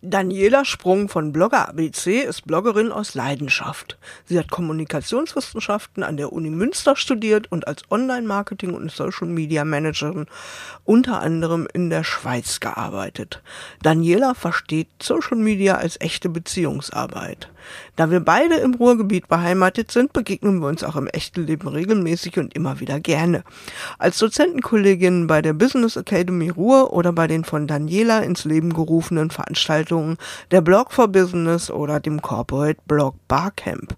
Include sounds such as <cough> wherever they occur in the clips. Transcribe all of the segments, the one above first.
Daniela Sprung von Blogger ABC ist Bloggerin aus Leidenschaft. Sie hat Kommunikationswissenschaften an der Uni Münster studiert und als Online-Marketing- und Social-Media-Managerin unter anderem in der Schweiz gearbeitet. Daniela versteht Social Media als echte Beziehungsarbeit. Da wir beide im Ruhrgebiet beheimatet sind, begegnen wir uns auch im echten Leben regelmäßig und immer wieder gerne. Als Dozentenkollegin bei der Business Academy Ruhr oder bei den von Daniela ins Leben gerufenen Veranstaltungen der Blog for Business oder dem Corporate Blog Barcamp.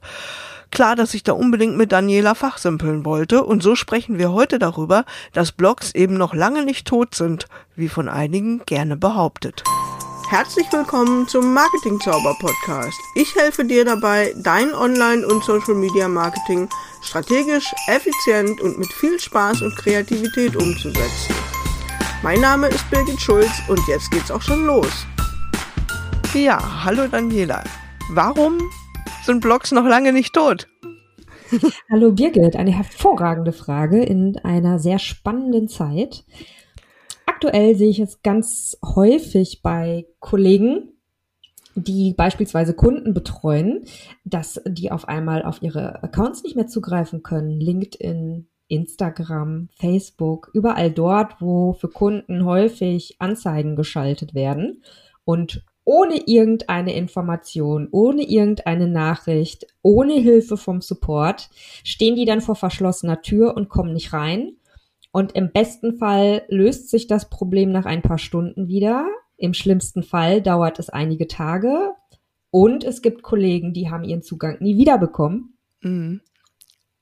Klar, dass ich da unbedingt mit Daniela fachsimpeln wollte und so sprechen wir heute darüber, dass Blogs eben noch lange nicht tot sind, wie von einigen gerne behauptet. Herzlich willkommen zum Marketing Zauber Podcast. Ich helfe dir dabei, dein Online- und Social Media Marketing strategisch, effizient und mit viel Spaß und Kreativität umzusetzen. Mein Name ist Birgit Schulz und jetzt geht's auch schon los. Ja, hallo Daniela. Warum sind Blogs noch lange nicht tot? Hallo Birgit, eine hervorragende Frage in einer sehr spannenden Zeit. Aktuell sehe ich es ganz häufig bei Kollegen, die beispielsweise Kunden betreuen, dass die auf einmal auf ihre Accounts nicht mehr zugreifen können. LinkedIn, Instagram, Facebook, überall dort, wo für Kunden häufig Anzeigen geschaltet werden. Und ohne irgendeine Information, ohne irgendeine Nachricht, ohne Hilfe vom Support, stehen die dann vor verschlossener Tür und kommen nicht rein. Und im besten Fall löst sich das Problem nach ein paar Stunden wieder. Im schlimmsten Fall dauert es einige Tage. Und es gibt Kollegen, die haben ihren Zugang nie wiederbekommen. Mhm.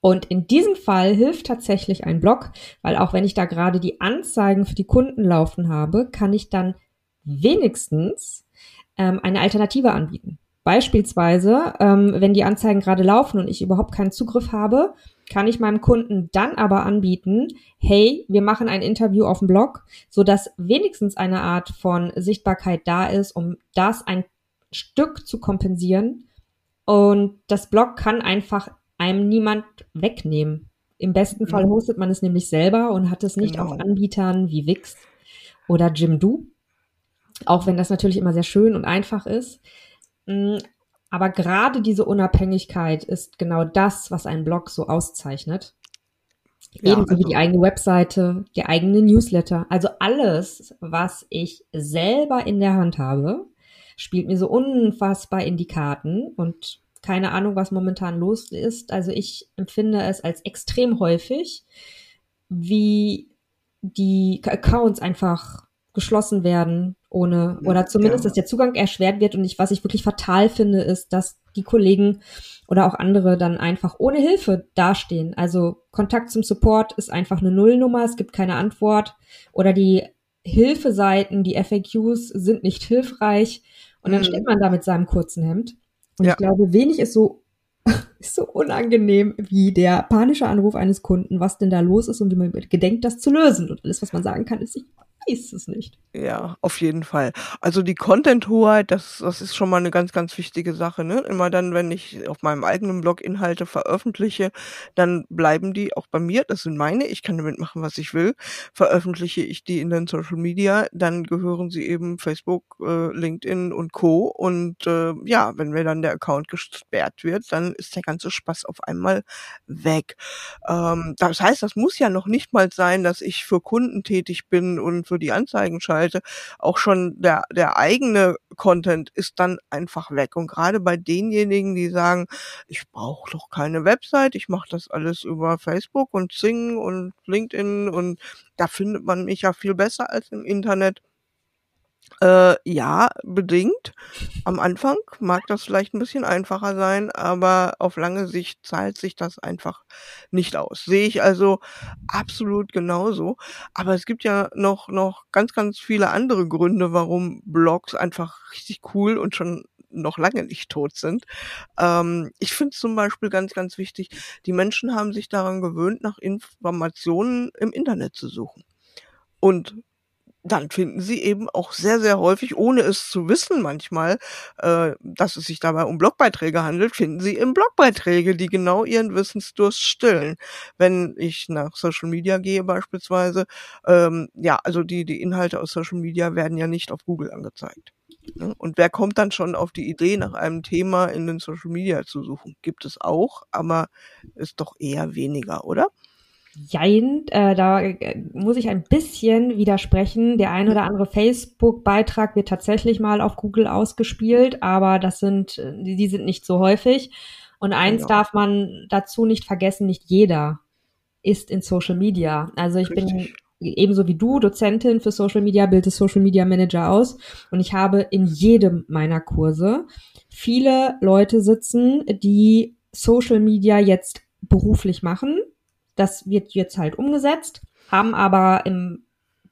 Und in diesem Fall hilft tatsächlich ein Blog, weil auch wenn ich da gerade die Anzeigen für die Kunden laufen habe, kann ich dann wenigstens ähm, eine Alternative anbieten. Beispielsweise, ähm, wenn die Anzeigen gerade laufen und ich überhaupt keinen Zugriff habe, kann ich meinem Kunden dann aber anbieten, hey, wir machen ein Interview auf dem Blog, so dass wenigstens eine Art von Sichtbarkeit da ist, um das ein Stück zu kompensieren. Und das Blog kann einfach einem niemand wegnehmen. Im besten Fall mhm. hostet man es nämlich selber und hat es nicht genau. auf Anbietern wie Wix oder Jimdo. Auch wenn das natürlich immer sehr schön und einfach ist. Aber gerade diese Unabhängigkeit ist genau das, was einen Blog so auszeichnet. Ja, Ebenso also, wie die eigene Webseite, der eigene Newsletter. Also alles, was ich selber in der Hand habe, spielt mir so unfassbar in die Karten und keine Ahnung, was momentan los ist. Also ich empfinde es als extrem häufig, wie die Accounts einfach geschlossen werden, ohne, oder zumindest, ja. dass der Zugang erschwert wird. Und ich, was ich wirklich fatal finde, ist, dass die Kollegen oder auch andere dann einfach ohne Hilfe dastehen. Also Kontakt zum Support ist einfach eine Nullnummer, es gibt keine Antwort oder die Hilfeseiten, die FAQs sind nicht hilfreich und dann mhm. steht man da mit seinem kurzen Hemd. Und ja. ich glaube, wenig ist so <laughs> ist so unangenehm wie der panische Anruf eines Kunden, was denn da los ist und wie man gedenkt, das zu lösen. Und alles, was man sagen kann, ist, ich weiß es nicht. Ja, auf jeden Fall. Also die Content-Hoheit, das, das ist schon mal eine ganz, ganz wichtige Sache. Ne? Immer dann, wenn ich auf meinem eigenen Blog Inhalte veröffentliche, dann bleiben die auch bei mir. Das sind meine. Ich kann damit machen, was ich will. Veröffentliche ich die in den Social Media, dann gehören sie eben Facebook, äh, LinkedIn und Co. Und äh, ja, wenn mir dann der Account gesperrt wird, dann ist der ganze Spaß auf einmal weg. Ähm, das heißt, das muss ja noch nicht mal sein, dass ich für Kunden tätig bin und für die Anzeigen schalte, auch schon der, der eigene Content ist dann einfach weg. Und gerade bei denjenigen, die sagen, ich brauche doch keine Website, ich mache das alles über Facebook und Sing und LinkedIn und da findet man mich ja viel besser als im Internet. Äh, ja, bedingt. Am Anfang mag das vielleicht ein bisschen einfacher sein, aber auf lange Sicht zahlt sich das einfach nicht aus. Sehe ich also absolut genauso. Aber es gibt ja noch, noch ganz, ganz viele andere Gründe, warum Blogs einfach richtig cool und schon noch lange nicht tot sind. Ähm, ich finde zum Beispiel ganz, ganz wichtig, die Menschen haben sich daran gewöhnt, nach Informationen im Internet zu suchen. Und dann finden Sie eben auch sehr, sehr häufig, ohne es zu wissen manchmal, äh, dass es sich dabei um Blogbeiträge handelt, finden Sie eben Blogbeiträge, die genau Ihren Wissensdurst stillen. Wenn ich nach Social Media gehe beispielsweise, ähm, ja, also die, die Inhalte aus Social Media werden ja nicht auf Google angezeigt. Ne? Und wer kommt dann schon auf die Idee, nach einem Thema in den Social Media zu suchen? Gibt es auch, aber ist doch eher weniger, oder? Jein, äh, da äh, muss ich ein bisschen widersprechen. Der ein oder andere Facebook-Beitrag wird tatsächlich mal auf Google ausgespielt, aber das sind, die, die sind nicht so häufig. Und eins ja. darf man dazu nicht vergessen, nicht jeder ist in Social Media. Also ich Richtig. bin ebenso wie du Dozentin für Social Media, bilde Social Media Manager aus und ich habe in jedem meiner Kurse viele Leute sitzen, die Social Media jetzt beruflich machen das wird jetzt halt umgesetzt, haben aber im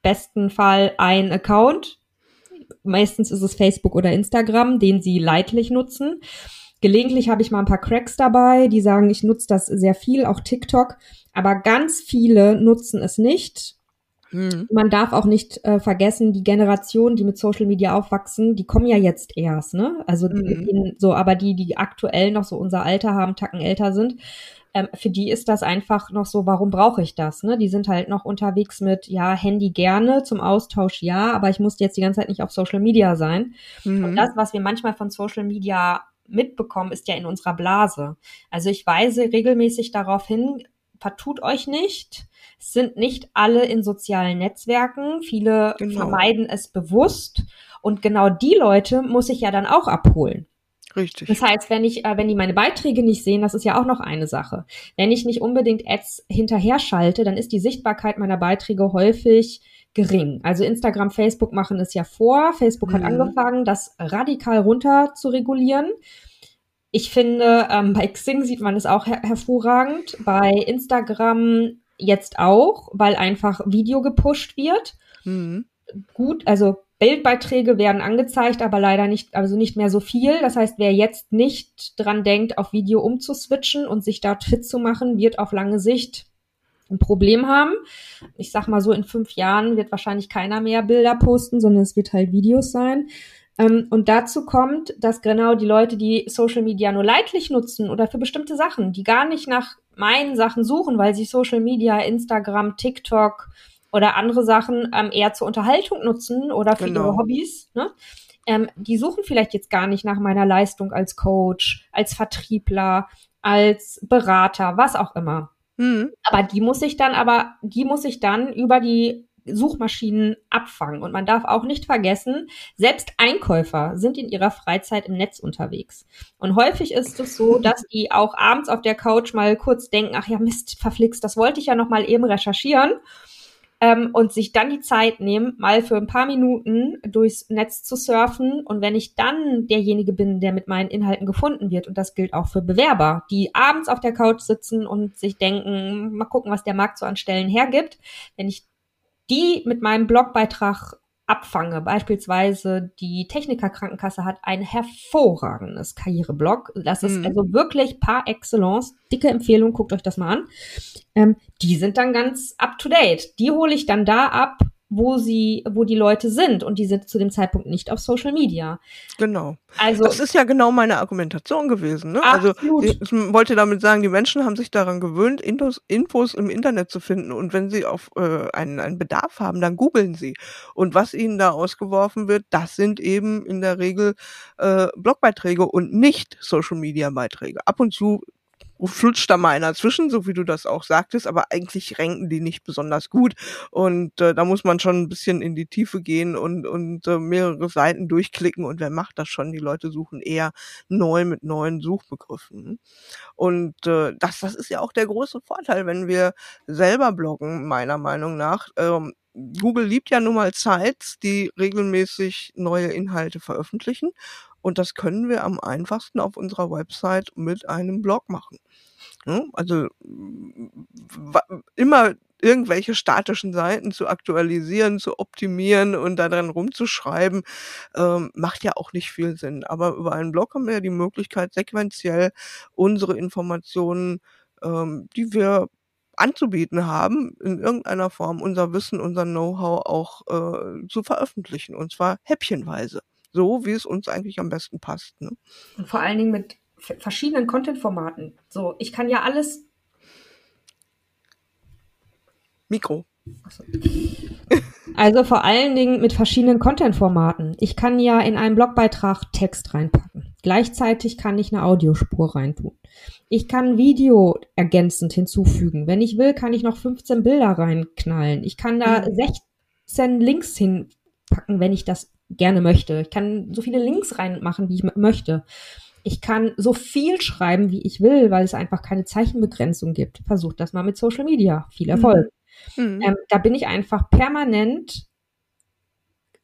besten Fall ein Account. Meistens ist es Facebook oder Instagram, den sie leidlich nutzen. Gelegentlich habe ich mal ein paar Cracks dabei, die sagen, ich nutze das sehr viel, auch TikTok. Aber ganz viele nutzen es nicht. Hm. Man darf auch nicht äh, vergessen, die Generation, die mit Social Media aufwachsen, die kommen ja jetzt erst, ne? Also hm. so, aber die, die aktuell noch so unser Alter haben, Tacken älter sind, ähm, für die ist das einfach noch so, warum brauche ich das? Ne? Die sind halt noch unterwegs mit, ja, Handy gerne, zum Austausch ja, aber ich muss jetzt die ganze Zeit nicht auf Social Media sein. Mhm. Und das, was wir manchmal von Social Media mitbekommen, ist ja in unserer Blase. Also ich weise regelmäßig darauf hin, vertut euch nicht. Es sind nicht alle in sozialen Netzwerken. Viele genau. vermeiden es bewusst. Und genau die Leute muss ich ja dann auch abholen. Richtig. Das heißt, wenn ich, äh, wenn die meine Beiträge nicht sehen, das ist ja auch noch eine Sache. Wenn ich nicht unbedingt Ads hinterher schalte, dann ist die Sichtbarkeit meiner Beiträge häufig gering. Also Instagram, Facebook machen es ja vor. Facebook mhm. hat angefangen, das radikal runter zu regulieren. Ich finde, ähm, bei Xing sieht man es auch her hervorragend. Bei Instagram jetzt auch, weil einfach Video gepusht wird. Mhm. Gut, also Bildbeiträge werden angezeigt, aber leider nicht, also nicht mehr so viel. Das heißt, wer jetzt nicht dran denkt, auf Video umzuswitchen und sich dort fit zu machen, wird auf lange Sicht ein Problem haben. Ich sag mal so, in fünf Jahren wird wahrscheinlich keiner mehr Bilder posten, sondern es wird halt Videos sein. Ähm, und dazu kommt, dass genau die Leute, die Social Media nur leidlich nutzen oder für bestimmte Sachen, die gar nicht nach meinen Sachen suchen, weil sie Social Media, Instagram, TikTok, oder andere Sachen ähm, eher zur Unterhaltung nutzen oder für genau. ihre Hobbys, ne? Ähm, die suchen vielleicht jetzt gar nicht nach meiner Leistung als Coach, als Vertriebler, als Berater, was auch immer. Mhm. Aber die muss ich dann aber, die muss ich dann über die Suchmaschinen abfangen. Und man darf auch nicht vergessen, selbst Einkäufer sind in ihrer Freizeit im Netz unterwegs. Und häufig ist es so, <laughs> dass die auch abends auf der Couch mal kurz denken, ach ja, Mist, verflixt, das wollte ich ja noch mal eben recherchieren ähm, und sich dann die Zeit nehmen, mal für ein paar Minuten durchs Netz zu surfen. Und wenn ich dann derjenige bin, der mit meinen Inhalten gefunden wird, und das gilt auch für Bewerber, die abends auf der Couch sitzen und sich denken, mal gucken, was der Markt so an Stellen hergibt, wenn ich die mit meinem Blogbeitrag abfange. Beispielsweise die Techniker Krankenkasse hat ein hervorragendes Karriereblog. Das ist mhm. also wirklich par excellence. Dicke Empfehlung, guckt euch das mal an. Ähm, die sind dann ganz up to date. Die hole ich dann da ab, wo sie, wo die Leute sind und die sind zu dem Zeitpunkt nicht auf Social Media. Genau. Also das ist ja genau meine Argumentation gewesen. Ne? Also ich wollte damit sagen, die Menschen haben sich daran gewöhnt, Infos, Infos im Internet zu finden und wenn sie auf äh, einen, einen Bedarf haben, dann googeln sie. Und was ihnen da ausgeworfen wird, das sind eben in der Regel äh, Blogbeiträge und nicht Social Media Beiträge. Ab und zu flutscht da mal einer zwischen, so wie du das auch sagtest, aber eigentlich ranken die nicht besonders gut und äh, da muss man schon ein bisschen in die Tiefe gehen und, und äh, mehrere Seiten durchklicken und wer macht das schon? Die Leute suchen eher neu mit neuen Suchbegriffen und äh, das, das ist ja auch der große Vorteil, wenn wir selber bloggen, meiner Meinung nach. Ähm, Google liebt ja nun mal Sites, die regelmäßig neue Inhalte veröffentlichen. Und das können wir am einfachsten auf unserer Website mit einem Blog machen. Also immer irgendwelche statischen Seiten zu aktualisieren, zu optimieren und da dran rumzuschreiben, ähm, macht ja auch nicht viel Sinn. Aber über einen Blog haben wir ja die Möglichkeit, sequenziell unsere Informationen, ähm, die wir anzubieten haben, in irgendeiner Form unser Wissen, unser Know-how auch äh, zu veröffentlichen. Und zwar häppchenweise. So, wie es uns eigentlich am besten passt. Ne? Und vor allen Dingen mit verschiedenen Content-Formaten. So, ich kann ja alles. Mikro. <laughs> Also vor allen Dingen mit verschiedenen Content-Formaten. Ich kann ja in einen Blogbeitrag Text reinpacken. Gleichzeitig kann ich eine Audiospur reintun. Ich kann Video ergänzend hinzufügen. Wenn ich will, kann ich noch 15 Bilder reinknallen. Ich kann da 16 mhm. Links hinpacken, wenn ich das gerne möchte. Ich kann so viele Links reinmachen, wie ich möchte. Ich kann so viel schreiben, wie ich will, weil es einfach keine Zeichenbegrenzung gibt. Versucht das mal mit Social Media. Viel Erfolg. Mhm. Ähm, da bin ich einfach permanent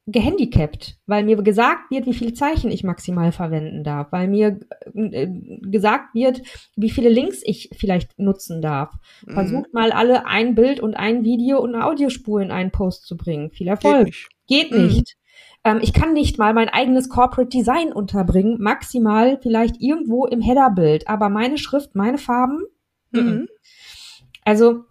gehandicapt, weil mir gesagt wird, wie viele Zeichen ich maximal verwenden darf, weil mir äh, gesagt wird, wie viele Links ich vielleicht nutzen darf. Mhm. Versucht mal alle ein Bild und ein Video und eine Audiospur in einen Post zu bringen. Viel Erfolg. Geht nicht. Geht mhm. nicht. Ähm, ich kann nicht mal mein eigenes Corporate Design unterbringen, maximal vielleicht irgendwo im Headerbild, aber meine Schrift, meine Farben. Mhm. Also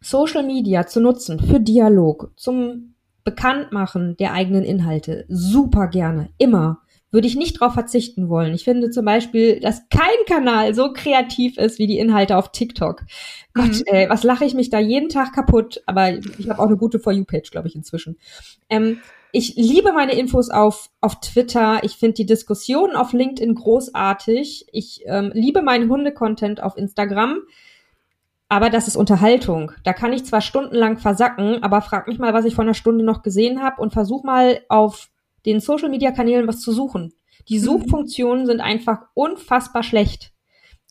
Social Media zu nutzen für Dialog, zum Bekanntmachen der eigenen Inhalte, super gerne, immer. Würde ich nicht darauf verzichten wollen. Ich finde zum Beispiel, dass kein Kanal so kreativ ist wie die Inhalte auf TikTok. Mhm. Gott, ey, was lache ich mich da jeden Tag kaputt. Aber ich habe auch eine gute For You-Page, glaube ich, inzwischen. Ähm, ich liebe meine Infos auf, auf Twitter. Ich finde die Diskussionen auf LinkedIn großartig. Ich ähm, liebe meinen Hunde-Content auf Instagram. Aber das ist Unterhaltung. Da kann ich zwar stundenlang versacken, aber frag mich mal, was ich vor einer Stunde noch gesehen habe und versuch mal auf den Social Media Kanälen was zu suchen. Die mhm. Suchfunktionen sind einfach unfassbar schlecht.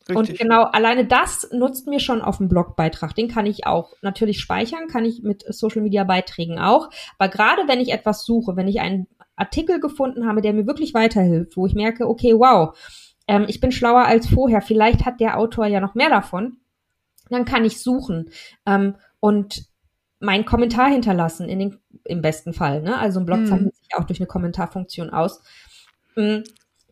Richtig. Und genau alleine das nutzt mir schon auf dem Blogbeitrag. Den kann ich auch natürlich speichern, kann ich mit Social Media Beiträgen auch. Aber gerade wenn ich etwas suche, wenn ich einen Artikel gefunden habe, der mir wirklich weiterhilft, wo ich merke, okay, wow, ähm, ich bin schlauer als vorher, vielleicht hat der Autor ja noch mehr davon, dann kann ich suchen ähm, und meinen Kommentar hinterlassen, in den, im besten Fall. Ne? Also ein Blog mhm. zeichnet sich auch durch eine Kommentarfunktion aus.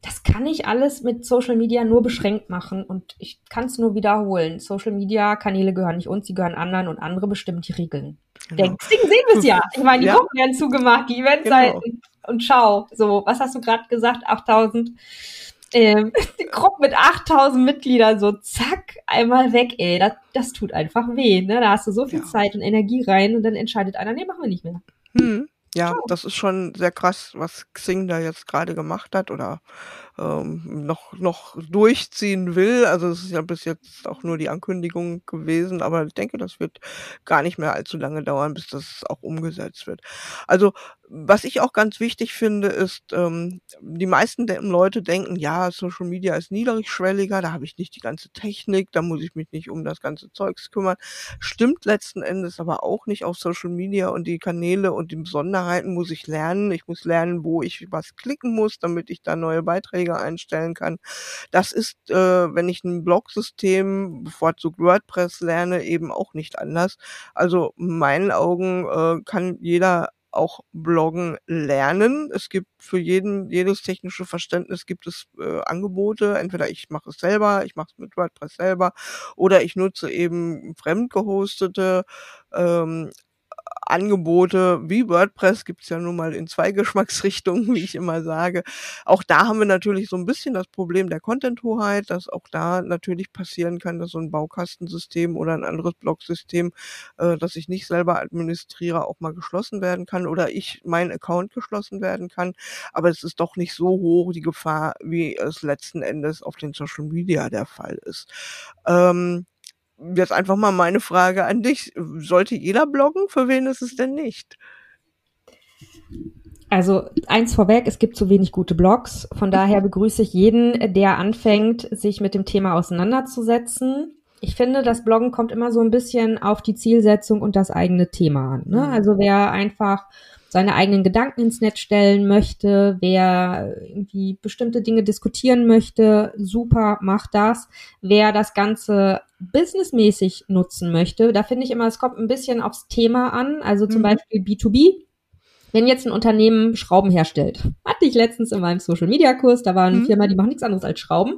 Das kann ich alles mit Social Media nur beschränkt machen und ich kann es nur wiederholen. Social Media Kanäle gehören nicht uns, sie gehören anderen und andere bestimmen die Regeln. Genau. Deswegen sehen wir es ja. Ich meine, die ja. Gruppen werden zugemacht, die Eventseiten genau. und schau. So, was hast du gerade gesagt? 8000 ähm, <laughs> die Gruppe mit 8000 Mitgliedern so zack, einmal weg, ey. Das, das tut einfach weh, ne? Da hast du so viel ja. Zeit und Energie rein und dann entscheidet einer, nee, machen wir nicht mehr. Hm. Ja, oh. das ist schon sehr krass, was Xing da jetzt gerade gemacht hat oder ähm, noch, noch durchziehen will. Also es ist ja bis jetzt auch nur die Ankündigung gewesen, aber ich denke, das wird gar nicht mehr allzu lange dauern, bis das auch umgesetzt wird. Also was ich auch ganz wichtig finde, ist, ähm, die meisten Leute denken, ja, Social Media ist niedrigschwelliger, da habe ich nicht die ganze Technik, da muss ich mich nicht um das ganze Zeugs kümmern. Stimmt letzten Endes aber auch nicht auf Social Media und die Kanäle und die Besonderheiten muss ich lernen. Ich muss lernen, wo ich was klicken muss, damit ich da neue Beiträge einstellen kann. Das ist, äh, wenn ich ein Blog-System, bevorzugt WordPress lerne, eben auch nicht anders. Also in meinen Augen äh, kann jeder auch Bloggen lernen. Es gibt für jeden, jedes technische Verständnis gibt es äh, Angebote. Entweder ich mache es selber, ich mache es mit WordPress selber oder ich nutze eben fremdgehostete ähm, Angebote wie WordPress gibt's ja nun mal in zwei <laughs> Geschmacksrichtungen, wie ich immer sage. Auch da haben wir natürlich so ein bisschen das Problem der Content-Hoheit, dass auch da natürlich passieren kann, dass so ein Baukastensystem oder ein anderes Blogsystem, äh, das ich nicht selber administriere, auch mal geschlossen werden kann oder ich mein Account geschlossen werden kann. Aber es ist doch nicht so hoch die Gefahr, wie es letzten Endes auf den Social Media der Fall ist. Ähm, jetzt einfach mal meine Frage an dich. Sollte jeder bloggen? Für wen ist es denn nicht? Also eins vorweg, es gibt zu wenig gute Blogs. Von daher <laughs> begrüße ich jeden, der anfängt, sich mit dem Thema auseinanderzusetzen. Ich finde, das Bloggen kommt immer so ein bisschen auf die Zielsetzung und das eigene Thema an. Ne? Mhm. Also wer einfach seine eigenen Gedanken ins Netz stellen möchte, wer irgendwie bestimmte Dinge diskutieren möchte, super, macht das. Wer das Ganze businessmäßig nutzen möchte, da finde ich immer, es kommt ein bisschen aufs Thema an. Also zum mhm. Beispiel B2B. Wenn jetzt ein Unternehmen Schrauben herstellt, hatte ich letztens in meinem Social Media Kurs, da war eine mhm. Firma, die macht nichts anderes als Schrauben.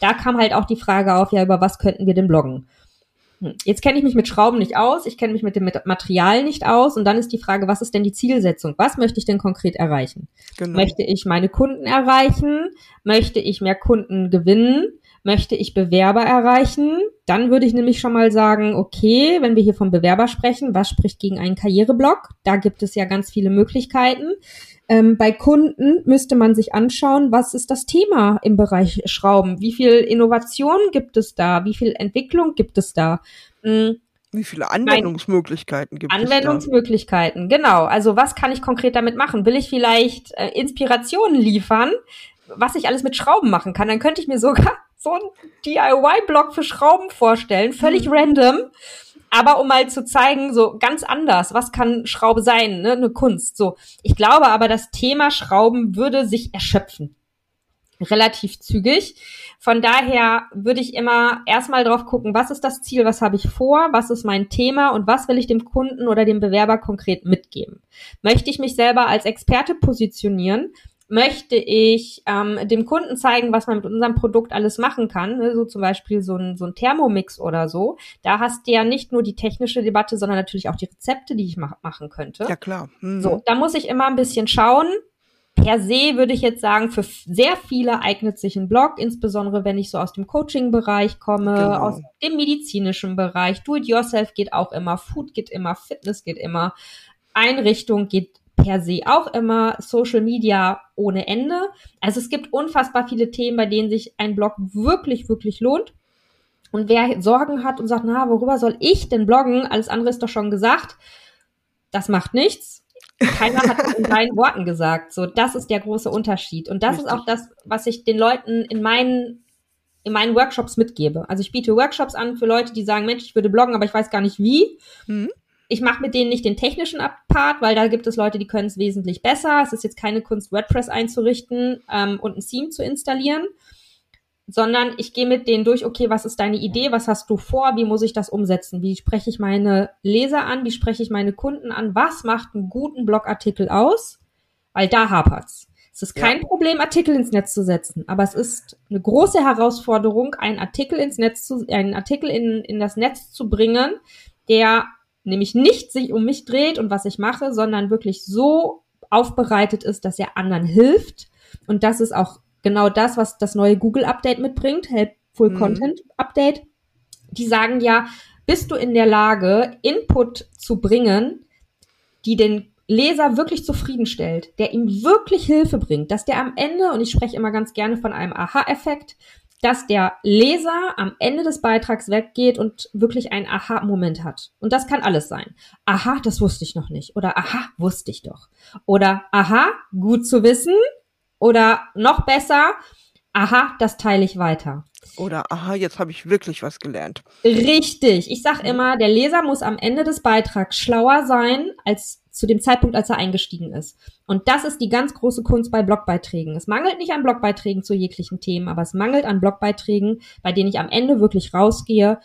Da kam halt auch die Frage auf, ja, über was könnten wir denn bloggen? Hm, jetzt kenne ich mich mit Schrauben nicht aus, ich kenne mich mit dem Material nicht aus und dann ist die Frage, was ist denn die Zielsetzung? Was möchte ich denn konkret erreichen? Genau. Möchte ich meine Kunden erreichen? Möchte ich mehr Kunden gewinnen? Möchte ich Bewerber erreichen? Dann würde ich nämlich schon mal sagen, okay, wenn wir hier vom Bewerber sprechen, was spricht gegen einen Karriereblock? Da gibt es ja ganz viele Möglichkeiten. Ähm, bei Kunden müsste man sich anschauen, was ist das Thema im Bereich Schrauben? Wie viel Innovation gibt es da? Wie viel Entwicklung gibt es da? Hm, wie viele Anwendungsmöglichkeiten gibt Anwendungsmöglichkeiten, es? Anwendungsmöglichkeiten, genau. Also was kann ich konkret damit machen? Will ich vielleicht äh, Inspirationen liefern, was ich alles mit Schrauben machen kann? Dann könnte ich mir sogar <laughs> so einen DIY-Blog für Schrauben vorstellen, völlig mhm. random aber um mal zu zeigen, so ganz anders, was kann Schraube sein, ne? eine Kunst. So, ich glaube aber, das Thema Schrauben würde sich erschöpfen. Relativ zügig. Von daher würde ich immer erstmal drauf gucken, was ist das Ziel, was habe ich vor, was ist mein Thema und was will ich dem Kunden oder dem Bewerber konkret mitgeben. Möchte ich mich selber als Experte positionieren, möchte ich ähm, dem Kunden zeigen, was man mit unserem Produkt alles machen kann, ne? so zum Beispiel so ein, so ein Thermomix oder so. Da hast du ja nicht nur die technische Debatte, sondern natürlich auch die Rezepte, die ich mach machen könnte. Ja, klar. Mhm. So, da muss ich immer ein bisschen schauen. Per se würde ich jetzt sagen, für sehr viele eignet sich ein Blog, insbesondere wenn ich so aus dem Coaching-Bereich komme, genau. aus dem medizinischen Bereich. Do-it-yourself geht auch immer, Food geht immer, Fitness geht immer, Einrichtung geht per se auch immer Social Media ohne Ende. Also es gibt unfassbar viele Themen, bei denen sich ein Blog wirklich, wirklich lohnt. Und wer Sorgen hat und sagt, na, worüber soll ich denn bloggen? Alles andere ist doch schon gesagt. Das macht nichts. Keiner hat es <laughs> in deinen Worten gesagt. So, das ist der große Unterschied. Und das Richtig. ist auch das, was ich den Leuten in meinen in meinen Workshops mitgebe. Also ich biete Workshops an für Leute, die sagen, Mensch, ich würde bloggen, aber ich weiß gar nicht wie. Mhm ich mache mit denen nicht den technischen Part, weil da gibt es Leute, die können es wesentlich besser. Es ist jetzt keine Kunst, WordPress einzurichten ähm, und ein Theme zu installieren, sondern ich gehe mit denen durch, okay, was ist deine Idee, was hast du vor, wie muss ich das umsetzen, wie spreche ich meine Leser an, wie spreche ich meine Kunden an, was macht einen guten Blogartikel aus, weil da hapert's. Es ist kein ja. Problem, Artikel ins Netz zu setzen, aber es ist eine große Herausforderung, einen Artikel ins Netz zu, einen Artikel in, in das Netz zu bringen, der nämlich nicht sich um mich dreht und was ich mache, sondern wirklich so aufbereitet ist, dass er anderen hilft. Und das ist auch genau das, was das neue Google-Update mitbringt, Helpful mhm. Content Update. Die sagen ja, bist du in der Lage, Input zu bringen, die den Leser wirklich zufriedenstellt, der ihm wirklich Hilfe bringt, dass der am Ende, und ich spreche immer ganz gerne von einem Aha-Effekt, dass der Leser am Ende des Beitrags weggeht und wirklich einen Aha-Moment hat. Und das kann alles sein. Aha, das wusste ich noch nicht. Oder aha, wusste ich doch. Oder aha, gut zu wissen. Oder noch besser, aha, das teile ich weiter. Oder aha, jetzt habe ich wirklich was gelernt. Richtig. Ich sag immer, der Leser muss am Ende des Beitrags schlauer sein als zu dem Zeitpunkt, als er eingestiegen ist. Und das ist die ganz große Kunst bei Blogbeiträgen. Es mangelt nicht an Blogbeiträgen zu jeglichen Themen, aber es mangelt an Blogbeiträgen, bei denen ich am Ende wirklich rausgehe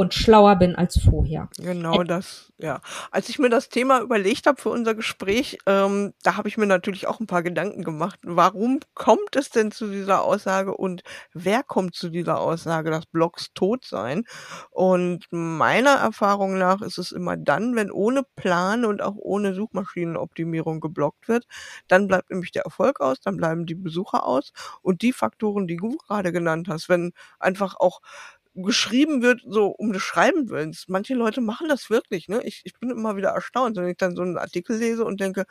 und schlauer bin als vorher. Genau das, ja. Als ich mir das Thema überlegt habe für unser Gespräch, ähm, da habe ich mir natürlich auch ein paar Gedanken gemacht. Warum kommt es denn zu dieser Aussage und wer kommt zu dieser Aussage, dass Blogs tot seien? Und meiner Erfahrung nach ist es immer dann, wenn ohne Plan und auch ohne Suchmaschinenoptimierung geblockt wird, dann bleibt nämlich der Erfolg aus, dann bleiben die Besucher aus und die Faktoren, die du gerade genannt hast, wenn einfach auch geschrieben wird, so um des Schreiben willens. Manche Leute machen das wirklich, ne? Ich, ich bin immer wieder erstaunt, wenn ich dann so einen Artikel lese und denke,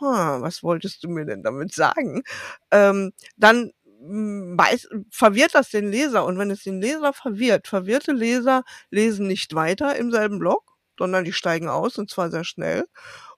huh, was wolltest du mir denn damit sagen? Ähm, dann hm, weiß, verwirrt das den Leser. Und wenn es den Leser verwirrt, verwirrte Leser lesen nicht weiter im selben Blog, sondern die steigen aus und zwar sehr schnell.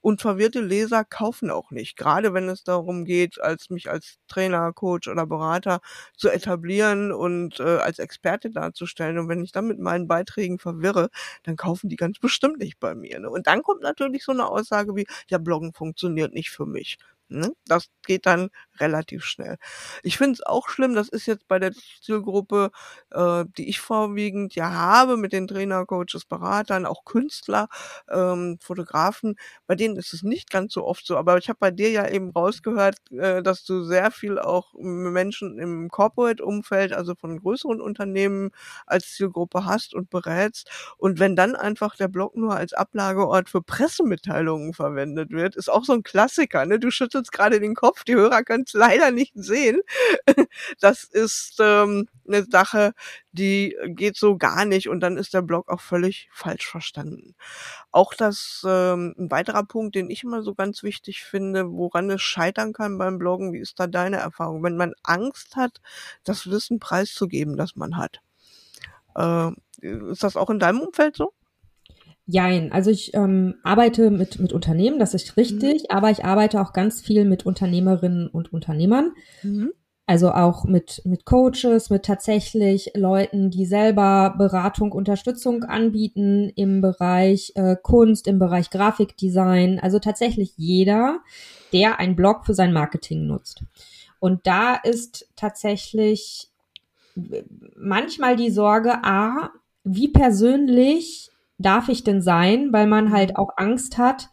Und verwirrte Leser kaufen auch nicht. Gerade wenn es darum geht, als mich als Trainer, Coach oder Berater zu etablieren und äh, als Experte darzustellen. Und wenn ich dann mit meinen Beiträgen verwirre, dann kaufen die ganz bestimmt nicht bei mir. Ne? Und dann kommt natürlich so eine Aussage wie, ja, Bloggen funktioniert nicht für mich. Ne? Das geht dann relativ schnell. Ich finde es auch schlimm, das ist jetzt bei der Zielgruppe, äh, die ich vorwiegend ja habe, mit den Trainer, Coaches, Beratern, auch Künstler, ähm, Fotografen, bei denen ist es nicht ganz so oft so. Aber ich habe bei dir ja eben rausgehört, äh, dass du sehr viel auch Menschen im Corporate-Umfeld, also von größeren Unternehmen als Zielgruppe hast und berätst. Und wenn dann einfach der Blog nur als Ablageort für Pressemitteilungen verwendet wird, ist auch so ein Klassiker. Ne? Du schüttelst gerade den Kopf, die Hörer können es leider nicht sehen. <laughs> Das ist ähm, eine Sache, die geht so gar nicht und dann ist der Blog auch völlig falsch verstanden. Auch das ähm, ein weiterer Punkt, den ich immer so ganz wichtig finde, woran es scheitern kann beim Bloggen, wie ist da deine Erfahrung? Wenn man Angst hat, das Wissen preiszugeben, das man hat. Äh, ist das auch in deinem Umfeld so? Jein, also ich ähm, arbeite mit, mit Unternehmen, das ist richtig, mhm. aber ich arbeite auch ganz viel mit Unternehmerinnen und Unternehmern. Mhm. Also auch mit, mit Coaches, mit tatsächlich Leuten, die selber Beratung, Unterstützung anbieten im Bereich äh, Kunst, im Bereich Grafikdesign. Also tatsächlich jeder, der einen Blog für sein Marketing nutzt. Und da ist tatsächlich manchmal die Sorge, a, wie persönlich darf ich denn sein, weil man halt mhm. auch Angst hat,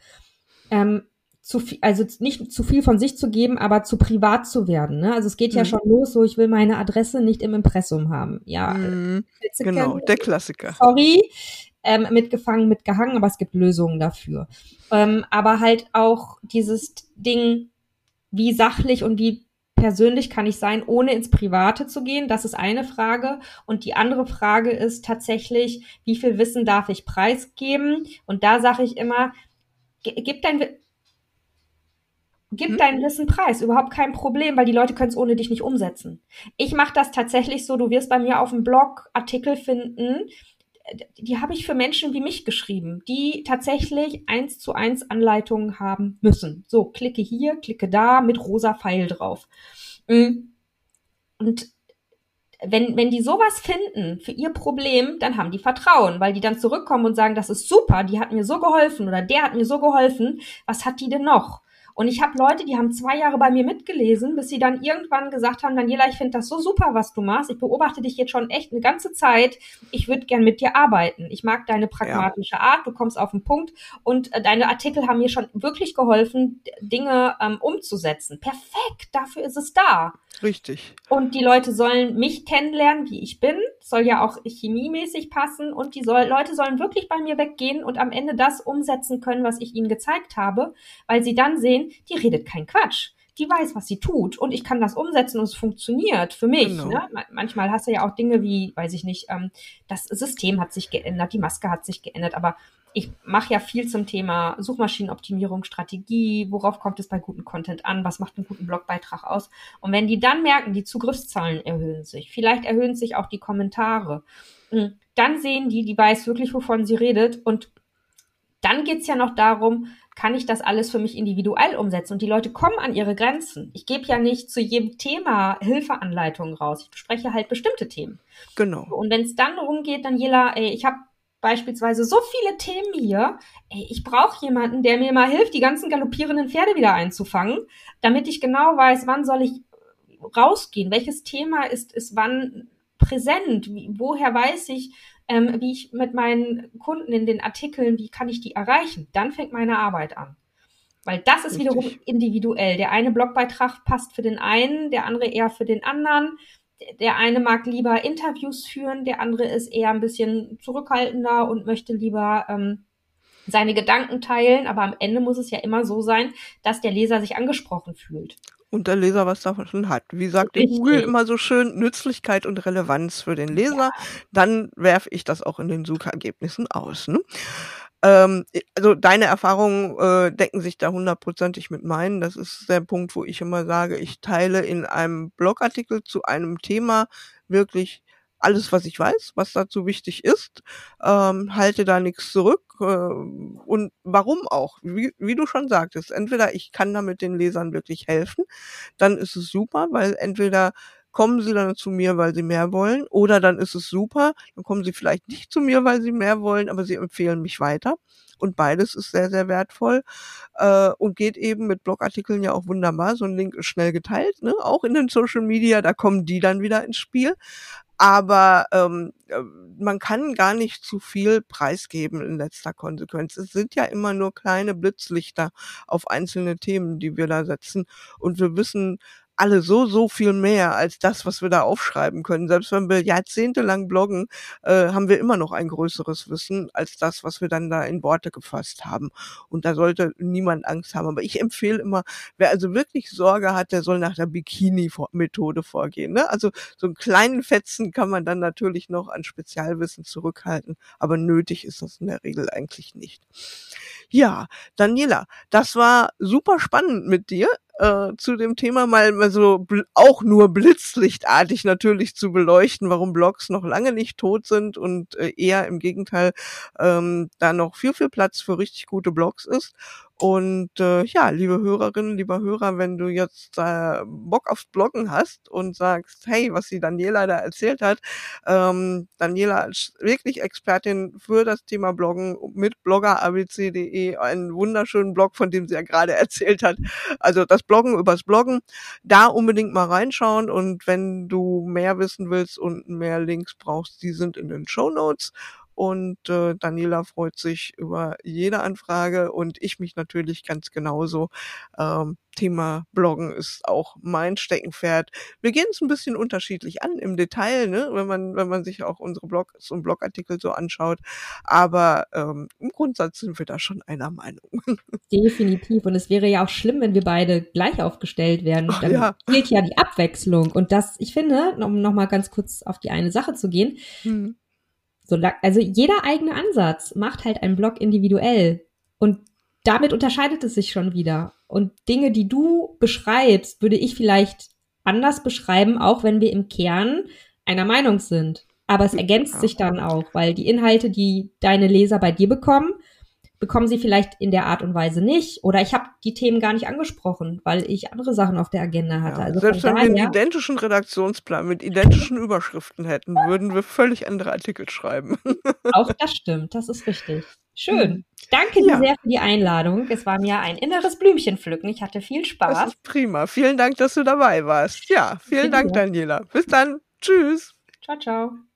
ähm, zu viel, also nicht zu viel von sich zu geben, aber zu privat zu werden. Ne? Also es geht mhm. ja schon los, so ich will meine Adresse nicht im Impressum haben. Ja, mhm. genau, der Klassiker. Sorry, ähm, mitgefangen, mitgehangen, aber es gibt Lösungen dafür. Ähm, aber halt auch dieses Ding, wie sachlich und wie persönlich kann ich sein, ohne ins Private zu gehen? Das ist eine Frage. Und die andere Frage ist tatsächlich, wie viel Wissen darf ich preisgeben? Und da sage ich immer, gib dein, Gib hm? dein Wissen preis, überhaupt kein Problem, weil die Leute können es ohne dich nicht umsetzen. Ich mache das tatsächlich so, du wirst bei mir auf dem Blog Artikel finden, die habe ich für Menschen wie mich geschrieben, die tatsächlich eins zu eins Anleitungen haben müssen. So, klicke hier, klicke da mit rosa Pfeil drauf. Mm. Und wenn, wenn die sowas finden für ihr Problem, dann haben die Vertrauen, weil die dann zurückkommen und sagen, das ist super, die hat mir so geholfen oder der hat mir so geholfen, was hat die denn noch? Und ich habe Leute, die haben zwei Jahre bei mir mitgelesen, bis sie dann irgendwann gesagt haben, Daniela, ich finde das so super, was du machst. Ich beobachte dich jetzt schon echt eine ganze Zeit. Ich würde gern mit dir arbeiten. Ich mag deine pragmatische ja. Art, du kommst auf den Punkt und äh, deine Artikel haben mir schon wirklich geholfen, Dinge ähm, umzusetzen. Perfekt, dafür ist es da. Richtig. Und die Leute sollen mich kennenlernen, wie ich bin. Soll ja auch chemiemäßig passen. Und die soll, Leute sollen wirklich bei mir weggehen und am Ende das umsetzen können, was ich ihnen gezeigt habe, weil sie dann sehen, die redet kein Quatsch. Die weiß, was sie tut und ich kann das umsetzen und es funktioniert für mich. Genau. Ne? Manchmal hast du ja auch Dinge wie, weiß ich nicht, ähm, das System hat sich geändert, die Maske hat sich geändert, aber ich mache ja viel zum Thema Suchmaschinenoptimierung, Strategie, worauf kommt es bei gutem Content an, was macht einen guten Blogbeitrag aus. Und wenn die dann merken, die Zugriffszahlen erhöhen sich, vielleicht erhöhen sich auch die Kommentare, hm, dann sehen die, die weiß wirklich, wovon sie redet. Und dann geht's ja noch darum, kann ich das alles für mich individuell umsetzen? Und die Leute kommen an ihre Grenzen. Ich gebe ja nicht zu jedem Thema Hilfeanleitungen raus. Ich bespreche halt bestimmte Themen. Genau. Und wenn es dann darum geht, Daniela, ey, ich habe beispielsweise so viele Themen hier. Ey, ich brauche jemanden, der mir mal hilft, die ganzen galoppierenden Pferde wieder einzufangen, damit ich genau weiß, wann soll ich rausgehen, welches Thema ist, ist wann präsent, woher weiß ich, ähm, wie ich mit meinen Kunden in den Artikeln, wie kann ich die erreichen? Dann fängt meine Arbeit an. Weil das ist Richtig. wiederum individuell. Der eine Blogbeitrag passt für den einen, der andere eher für den anderen der eine mag lieber Interviews führen, der andere ist eher ein bisschen zurückhaltender und möchte lieber ähm, seine Gedanken teilen. Aber am Ende muss es ja immer so sein, dass der Leser sich angesprochen fühlt. Und der Leser was davon hat. Wie sagt der Google immer so schön, Nützlichkeit und Relevanz für den Leser. Ja. Dann werfe ich das auch in den Suchergebnissen aus. Ne? Ähm, also deine Erfahrungen äh, decken sich da hundertprozentig mit meinen. Das ist der Punkt, wo ich immer sage, ich teile in einem Blogartikel zu einem Thema wirklich alles, was ich weiß, was dazu wichtig ist, ähm, halte da nichts zurück. Äh, und warum auch? Wie, wie du schon sagtest, entweder ich kann damit den Lesern wirklich helfen, dann ist es super, weil entweder kommen sie dann zu mir, weil sie mehr wollen, oder dann ist es super, dann kommen sie vielleicht nicht zu mir, weil sie mehr wollen, aber sie empfehlen mich weiter. Und beides ist sehr, sehr wertvoll äh, und geht eben mit Blogartikeln ja auch wunderbar. So ein Link ist schnell geteilt, ne? auch in den Social Media, da kommen die dann wieder ins Spiel aber ähm, äh, man kann gar nicht zu viel preisgeben in letzter Konsequenz. Es sind ja immer nur kleine Blitzlichter auf einzelne Themen, die wir da setzen. Und wir wissen alle so, so viel mehr als das, was wir da aufschreiben können. Selbst wenn wir jahrzehntelang bloggen, äh, haben wir immer noch ein größeres Wissen als das, was wir dann da in Worte gefasst haben. Und da sollte niemand Angst haben. Aber ich empfehle immer, wer also wirklich Sorge hat, der soll nach der Bikini-Methode vorgehen. Ne? Also so einen kleinen Fetzen kann man dann natürlich noch an Spezialwissen zurückhalten, aber nötig ist das in der Regel eigentlich nicht. Ja, Daniela, das war super spannend mit dir äh, zu dem Thema mal, mal so auch nur blitzlichtartig natürlich zu beleuchten, warum Blogs noch lange nicht tot sind und äh, eher im Gegenteil ähm, da noch viel, viel Platz für richtig gute Blogs ist. Und äh, ja, liebe Hörerinnen, lieber Hörer, wenn du jetzt äh, Bock aufs Bloggen hast und sagst, hey, was die Daniela da erzählt hat, ähm, Daniela ist wirklich Expertin für das Thema Bloggen mit bloggerabc.de, einen wunderschönen Blog, von dem sie ja gerade <laughs> erzählt hat. Also das Bloggen übers Bloggen, da unbedingt mal reinschauen und wenn du mehr wissen willst und mehr Links brauchst, die sind in den Show Notes und äh, Daniela freut sich über jede Anfrage und ich mich natürlich ganz genauso. Ähm, Thema Bloggen ist auch mein Steckenpferd. Wir gehen es ein bisschen unterschiedlich an im Detail, ne? wenn man wenn man sich auch unsere Blogs und Blogartikel so anschaut. Aber ähm, im Grundsatz sind wir da schon einer Meinung. <laughs> Definitiv. Und es wäre ja auch schlimm, wenn wir beide gleich aufgestellt wären. Ach, Dann ja. fehlt ja die Abwechslung. Und das, ich finde, um noch mal ganz kurz auf die eine Sache zu gehen, Hm. So, also jeder eigene Ansatz macht halt einen Blog individuell. Und damit unterscheidet es sich schon wieder. Und Dinge, die du beschreibst, würde ich vielleicht anders beschreiben, auch wenn wir im Kern einer Meinung sind. Aber es ergänzt sich dann auch, weil die Inhalte, die deine Leser bei dir bekommen, bekommen sie vielleicht in der Art und Weise nicht. Oder ich habe die Themen gar nicht angesprochen, weil ich andere Sachen auf der Agenda hatte. Ja, also selbst wenn wir einen identischen Redaktionsplan mit identischen Überschriften hätten, würden wir völlig andere Artikel schreiben. <laughs> auch das stimmt, das ist richtig. Schön. Danke Ja. dir sehr für die Einladung. Es war mir ein inneres Blümchen pflücken. Ich hatte viel Das Spaß. ist prima. Vielen Dank, dass du dabei warst. Ja, vielen. Dank, Daniela. Bis dann. Tschüss. Ciao, ciao.